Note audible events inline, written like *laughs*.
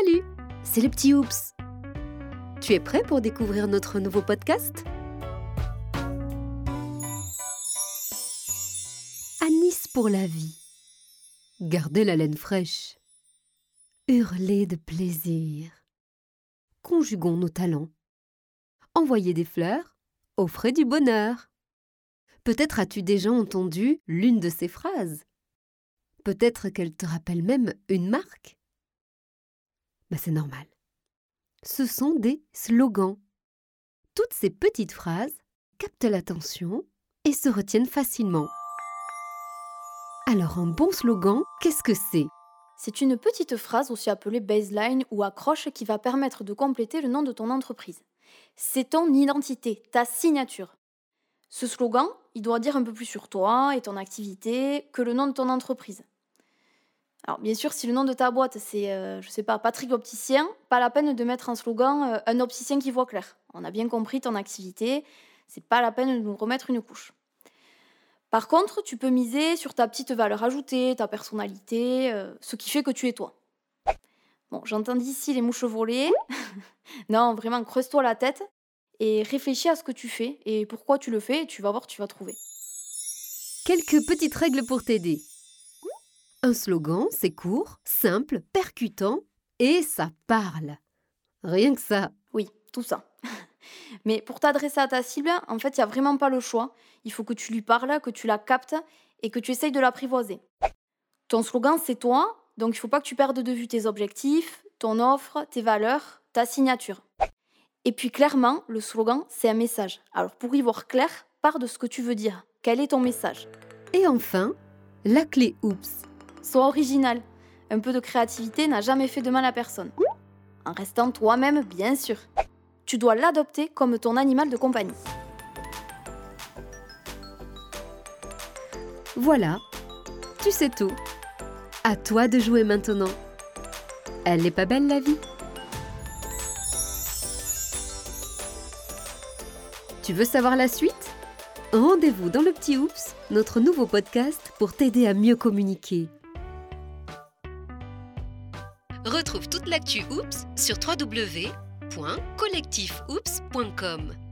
Salut, c'est le petit Oups. Tu es prêt pour découvrir notre nouveau podcast? Anis pour la vie. Gardez la laine fraîche. Hurler de plaisir. Conjuguons nos talents. Envoyer des fleurs, offrez du bonheur. Peut-être as-tu déjà entendu l'une de ces phrases. Peut-être qu'elle te rappelle même une marque. Ben, c'est normal. Ce sont des slogans. Toutes ces petites phrases captent l'attention et se retiennent facilement. Alors un bon slogan, qu'est-ce que c'est? C'est une petite phrase aussi appelée baseline ou accroche qui va permettre de compléter le nom de ton entreprise. C'est ton identité, ta signature. Ce slogan, il doit dire un peu plus sur toi et ton activité que le nom de ton entreprise. Alors bien sûr, si le nom de ta boîte c'est, euh, je sais pas, Patrick Opticien, pas la peine de mettre en slogan euh, un opticien qui voit clair. On a bien compris ton activité, c'est pas la peine de nous remettre une couche. Par contre, tu peux miser sur ta petite valeur ajoutée, ta personnalité, euh, ce qui fait que tu es toi. Bon, j'entends ici les mouches volées. *laughs* non, vraiment, creuse-toi la tête et réfléchis à ce que tu fais et pourquoi tu le fais, et tu vas voir, tu vas trouver. Quelques petites règles pour t'aider. Un slogan, c'est court, simple, percutant et ça parle. Rien que ça. Oui, tout ça. *laughs* Mais pour t'adresser à ta cible, en fait, il n'y a vraiment pas le choix. Il faut que tu lui parles, que tu la captes et que tu essayes de l'apprivoiser. Ton slogan, c'est toi, donc il ne faut pas que tu perdes de vue tes objectifs, ton offre, tes valeurs, ta signature. Et puis clairement, le slogan, c'est un message. Alors pour y voir clair, pars de ce que tu veux dire. Quel est ton message? Et enfin, la clé Oups. Sois original. Un peu de créativité n'a jamais fait de mal à personne. En restant toi-même, bien sûr. Tu dois l'adopter comme ton animal de compagnie. Voilà, tu sais tout. À toi de jouer maintenant. Elle n'est pas belle la vie? Tu veux savoir la suite? Rendez-vous dans le petit Oups, notre nouveau podcast pour t'aider à mieux communiquer. Retrouve toute l'actu Oups sur www.collectifoups.com.